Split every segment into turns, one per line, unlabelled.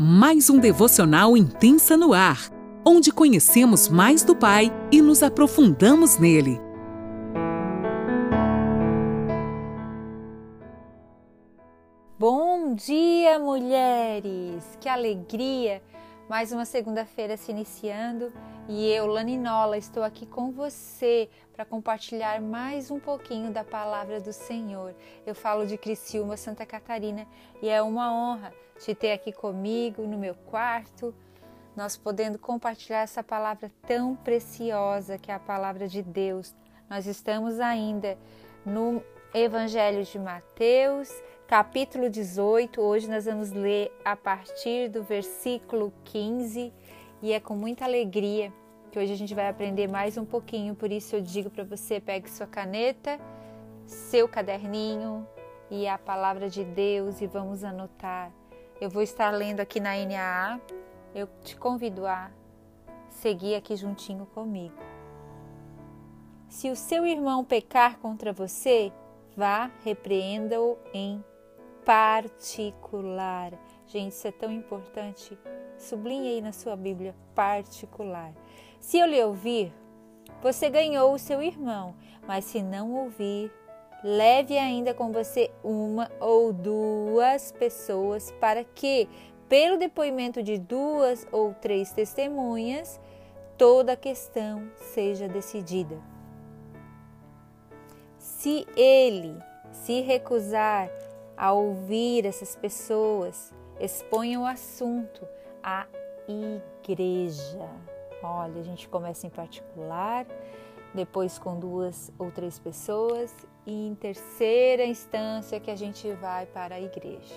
mais um devocional intensa no ar, onde conhecemos mais do Pai e nos aprofundamos nele.
Bom dia, mulheres! Que alegria! Mais uma segunda-feira se iniciando e eu, Laninola, estou aqui com você para compartilhar mais um pouquinho da palavra do Senhor. Eu falo de Criciúma, Santa Catarina e é uma honra te ter aqui comigo no meu quarto, nós podendo compartilhar essa palavra tão preciosa que é a palavra de Deus. Nós estamos ainda no Evangelho de Mateus, capítulo 18. Hoje nós vamos ler a partir do versículo 15 e é com muita alegria que hoje a gente vai aprender mais um pouquinho. Por isso eu digo para você: pegue sua caneta, seu caderninho e a palavra de Deus e vamos anotar. Eu vou estar lendo aqui na NAA. Eu te convido a seguir aqui juntinho comigo. Se o seu irmão pecar contra você, vá, repreenda-o em particular. Gente, isso é tão importante. Sublinhe aí na sua Bíblia, particular. Se eu lhe ouvir, você ganhou o seu irmão, mas se não ouvir, leve ainda com você uma ou duas pessoas para que, pelo depoimento de duas ou três testemunhas, toda a questão seja decidida. Se ele se recusar a ouvir essas pessoas, exponha o assunto à igreja. Olha, a gente começa em particular, depois com duas ou três pessoas e em terceira instância que a gente vai para a igreja.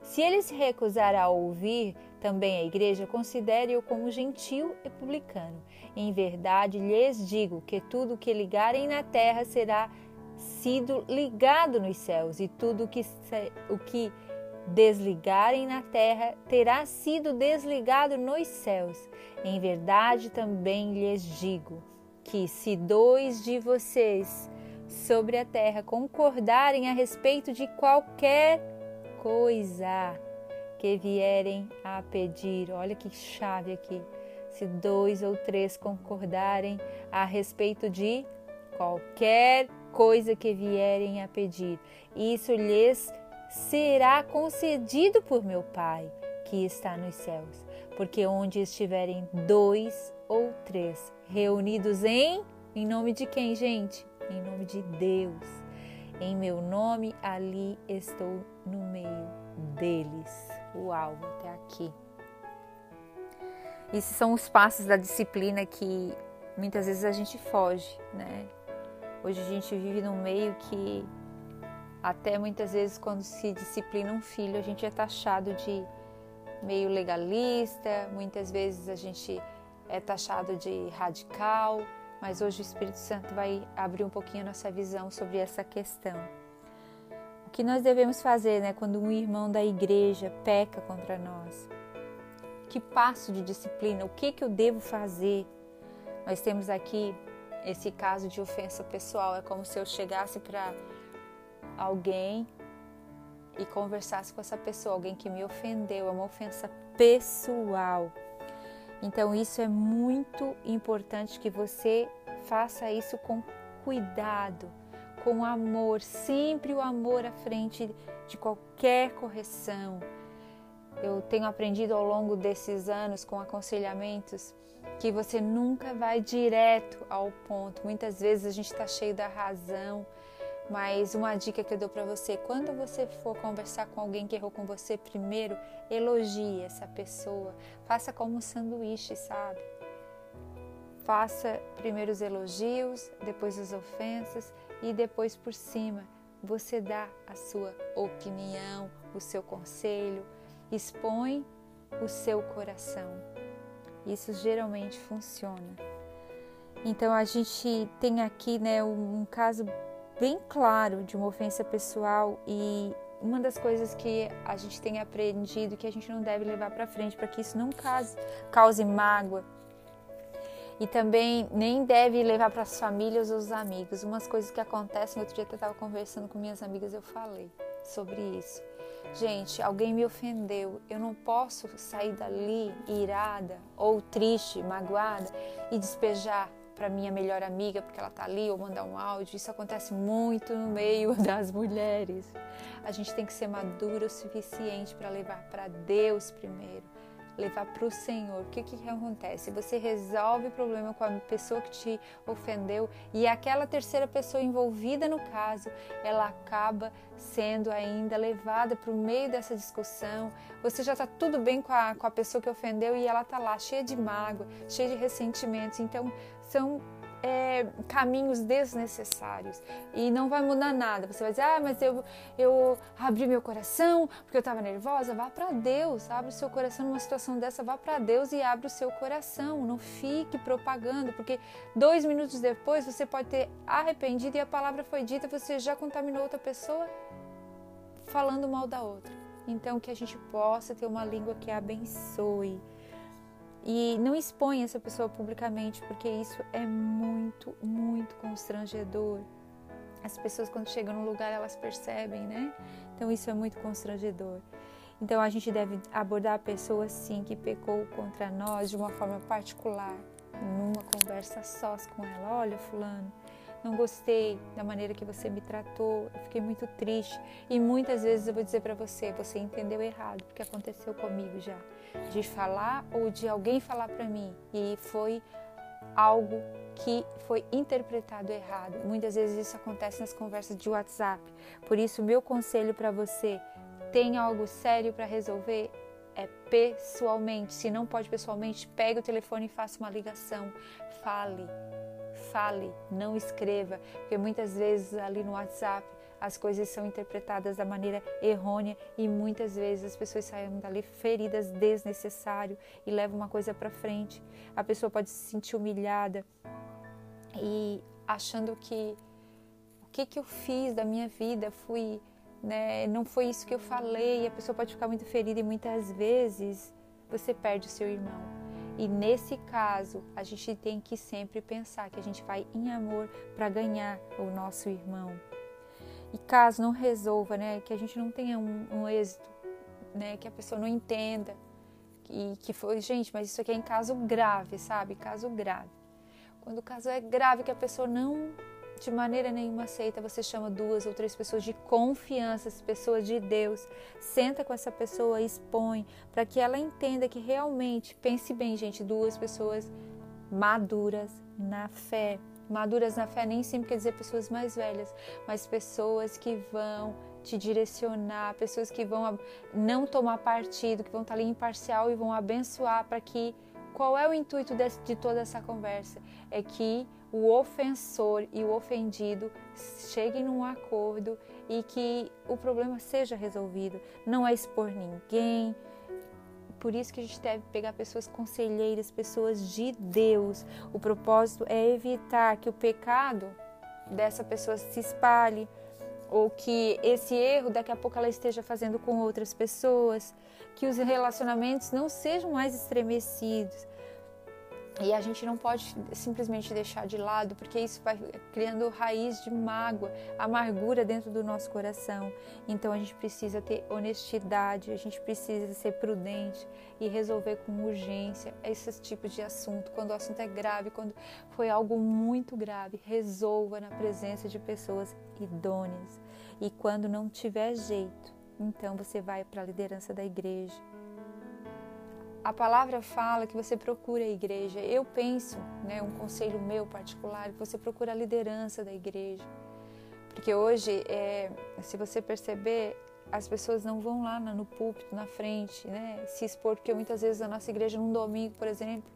Se ele se recusar a ouvir também a igreja, considere-o como gentil e publicano. Em verdade lhes digo que tudo o que ligarem na terra será sido ligado nos céus, e tudo que, o que desligarem na terra terá sido desligado nos céus. Em verdade também lhes digo que se dois de vocês sobre a terra concordarem a respeito de qualquer coisa que vierem a pedir, olha que chave aqui. Se dois ou três concordarem a respeito de qualquer coisa que vierem a pedir, isso lhes será concedido por meu Pai que está nos céus. Porque onde estiverem dois ou três reunidos em em nome de quem, gente? Em nome de Deus. Em meu nome ali estou no meio deles. Uau, até aqui. Esses são os passos da disciplina que muitas vezes a gente foge, né? Hoje a gente vive num meio que até muitas vezes, quando se disciplina um filho, a gente é taxado de meio legalista, muitas vezes a gente é taxado de radical, mas hoje o Espírito Santo vai abrir um pouquinho a nossa visão sobre essa questão. O que nós devemos fazer né, quando um irmão da igreja peca contra nós? Que passo de disciplina? O que, que eu devo fazer? Nós temos aqui esse caso de ofensa pessoal. É como se eu chegasse para alguém e conversasse com essa pessoa, alguém que me ofendeu, é uma ofensa pessoal. Então, isso é muito importante que você faça isso com cuidado, com amor, sempre o amor à frente de qualquer correção. Eu tenho aprendido ao longo desses anos com aconselhamentos que você nunca vai direto ao ponto. Muitas vezes a gente está cheio da razão, mas uma dica que eu dou para você, quando você for conversar com alguém que errou com você, primeiro elogie essa pessoa. Faça como um sanduíche, sabe? Faça primeiro os elogios, depois as ofensas e depois por cima você dá a sua opinião, o seu conselho, expõe o seu coração. Isso geralmente funciona. Então a gente tem aqui né, um caso bem claro de uma ofensa pessoal e uma das coisas que a gente tem aprendido que a gente não deve levar para frente para que isso não cause, cause mágoa e também nem deve levar para as famílias ou os amigos. Umas coisas que acontecem, outro dia eu estava conversando com minhas amigas, eu falei. sobre isso. Gente, alguém me ofendeu, eu não posso sair dali irada ou triste, magoada e despejar para minha melhor amiga porque ela tá ali ou mandar um áudio. Isso acontece muito no meio das mulheres. A gente tem que ser madura o suficiente para levar para Deus primeiro levar para o Senhor. O que, que acontece? Você resolve o problema com a pessoa que te ofendeu e aquela terceira pessoa envolvida no caso, ela acaba sendo ainda levada para o meio dessa discussão. Você já está tudo bem com a, com a pessoa que ofendeu e ela está lá cheia de mágoa, cheia de ressentimentos. Então, são é, caminhos desnecessários e não vai mudar nada. Você vai dizer, ah, mas eu, eu abri meu coração porque eu estava nervosa. Vá para Deus, abre o seu coração numa situação dessa, vá para Deus e abre o seu coração. Não fique propagando, porque dois minutos depois você pode ter arrependido e a palavra foi dita, você já contaminou outra pessoa falando mal da outra. Então, que a gente possa ter uma língua que abençoe e não expõe essa pessoa publicamente, porque isso é muito, muito constrangedor. As pessoas, quando chegam no lugar, elas percebem, né? Então, isso é muito constrangedor. Então, a gente deve abordar a pessoa, sim, que pecou contra nós de uma forma particular, numa conversa sós com ela. Olha, Fulano, não gostei da maneira que você me tratou, eu fiquei muito triste. E muitas vezes eu vou dizer para você, você entendeu errado, porque aconteceu comigo já, de falar ou de alguém falar para mim e foi algo que foi interpretado errado. Muitas vezes isso acontece nas conversas de WhatsApp. Por isso, meu conselho para você, tem algo sério para resolver, é pessoalmente. Se não pode pessoalmente, pegue o telefone e faça uma ligação. Fale, fale, não escreva, porque muitas vezes ali no WhatsApp as coisas são interpretadas da maneira errônea e muitas vezes as pessoas saem dali feridas desnecessário e levam uma coisa para frente. A pessoa pode se sentir humilhada e achando que o que que eu fiz da minha vida fui, né, não foi isso que eu falei. A pessoa pode ficar muito ferida e muitas vezes você perde o seu irmão. E nesse caso, a gente tem que sempre pensar que a gente vai em amor para ganhar o nosso irmão. E caso não resolva, né, que a gente não tenha um, um êxito, né, que a pessoa não entenda e que foi, gente, mas isso aqui é em caso grave, sabe? Caso grave. Quando o caso é grave que a pessoa não de maneira nenhuma aceita, você chama duas ou três pessoas de confiança, pessoas de Deus. Senta com essa pessoa, expõe, para que ela entenda que realmente, pense bem, gente, duas pessoas maduras na fé. Maduras na fé nem sempre quer dizer pessoas mais velhas, mas pessoas que vão te direcionar, pessoas que vão não tomar partido, que vão estar ali imparcial e vão abençoar para que qual é o intuito de toda essa conversa? É que o ofensor e o ofendido cheguem num acordo e que o problema seja resolvido. Não é expor ninguém. Por isso que a gente deve pegar pessoas conselheiras, pessoas de Deus. O propósito é evitar que o pecado dessa pessoa se espalhe ou que esse erro daqui a pouco ela esteja fazendo com outras pessoas, que os relacionamentos não sejam mais estremecidos, e a gente não pode simplesmente deixar de lado, porque isso vai criando raiz de mágoa, amargura dentro do nosso coração. Então a gente precisa ter honestidade, a gente precisa ser prudente e resolver com urgência esses tipos de assunto. Quando o assunto é grave, quando foi algo muito grave, resolva na presença de pessoas idôneas. E quando não tiver jeito, então você vai para a liderança da igreja a palavra fala que você procura a igreja. Eu penso, né, um conselho meu particular, que você procura a liderança da igreja. Porque hoje, é, se você perceber, as pessoas não vão lá no púlpito, na frente, né, se expor, porque muitas vezes a nossa igreja, num domingo, por exemplo,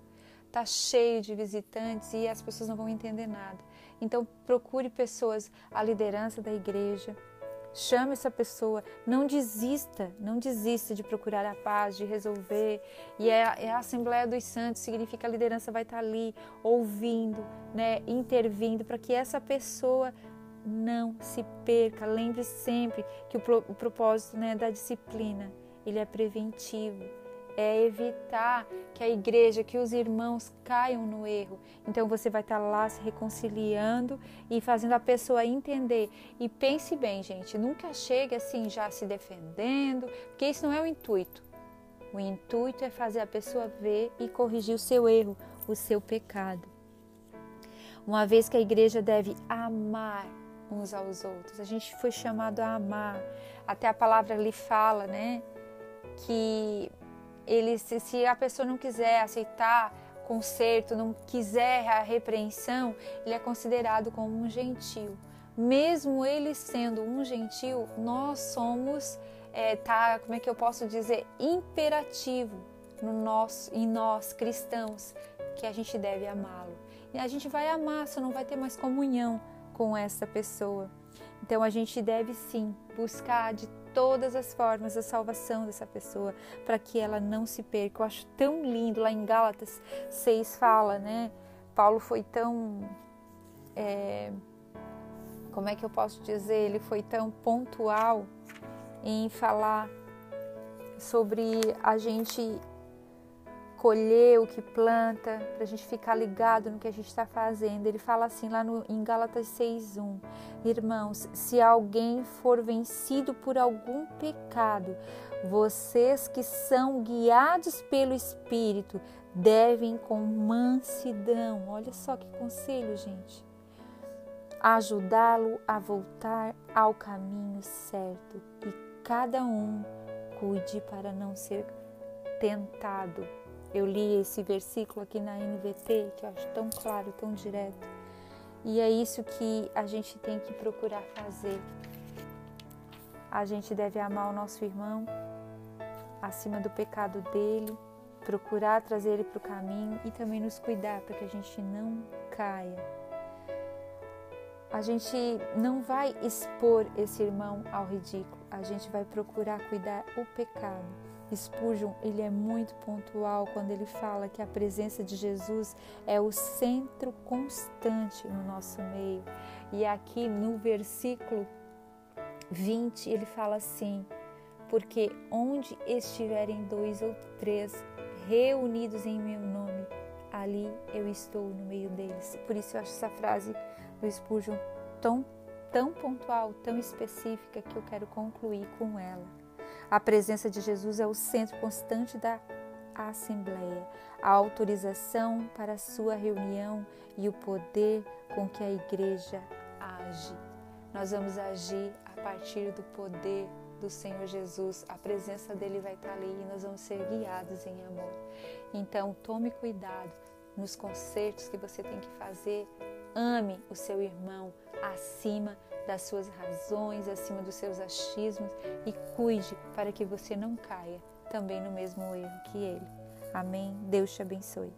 está cheio de visitantes e as pessoas não vão entender nada. Então, procure pessoas, a liderança da igreja, Chame essa pessoa, não desista, não desista de procurar a paz, de resolver. E é, é a Assembleia dos Santos, significa a liderança vai estar ali ouvindo, né, intervindo para que essa pessoa não se perca. Lembre sempre que o, o propósito né, da disciplina ele é preventivo. É evitar que a igreja, que os irmãos caiam no erro. Então você vai estar lá se reconciliando e fazendo a pessoa entender. E pense bem, gente, nunca chegue assim já se defendendo, porque isso não é o intuito. O intuito é fazer a pessoa ver e corrigir o seu erro, o seu pecado. Uma vez que a igreja deve amar uns aos outros, a gente foi chamado a amar. Até a palavra ali fala, né? Que ele, se, se a pessoa não quiser aceitar conserto, não quiser a repreensão, ele é considerado como um gentil. Mesmo ele sendo um gentil, nós somos, é, tá, como é que eu posso dizer, imperativo no nosso, em nós cristãos, que a gente deve amá-lo. E a gente vai amar, só não vai ter mais comunhão com essa pessoa. Então a gente deve sim buscar de todas as formas a salvação dessa pessoa, para que ela não se perca. Eu acho tão lindo, lá em Gálatas 6 fala, né? Paulo foi tão. É, como é que eu posso dizer? Ele foi tão pontual em falar sobre a gente colher o que planta, para a gente ficar ligado no que a gente está fazendo. Ele fala assim lá no, em Gálatas 6,1: Irmãos, se alguém for vencido por algum pecado, vocês que são guiados pelo Espírito devem com mansidão, olha só que conselho, gente, ajudá-lo a voltar ao caminho certo e cada um cuide para não ser tentado eu li esse versículo aqui na NVT, que eu acho tão claro, tão direto. E é isso que a gente tem que procurar fazer. A gente deve amar o nosso irmão acima do pecado dele, procurar trazer ele para o caminho e também nos cuidar para que a gente não caia. A gente não vai expor esse irmão ao ridículo, a gente vai procurar cuidar o pecado Spurgeon ele é muito pontual quando ele fala que a presença de Jesus é o centro constante no nosso meio. E aqui no versículo 20 ele fala assim: porque onde estiverem dois ou três reunidos em meu nome, ali eu estou no meio deles. Por isso eu acho essa frase do Spurgeon tão, tão pontual, tão específica que eu quero concluir com ela. A presença de Jesus é o centro constante da Assembleia, a autorização para a sua reunião e o poder com que a igreja age. Nós vamos agir a partir do poder do Senhor Jesus. A presença dele vai estar ali e nós vamos ser guiados em amor. Então, tome cuidado nos concertos que você tem que fazer. Ame o seu irmão acima das suas razões, acima dos seus achismos e cuide para que você não caia também no mesmo erro que ele. Amém? Deus te abençoe.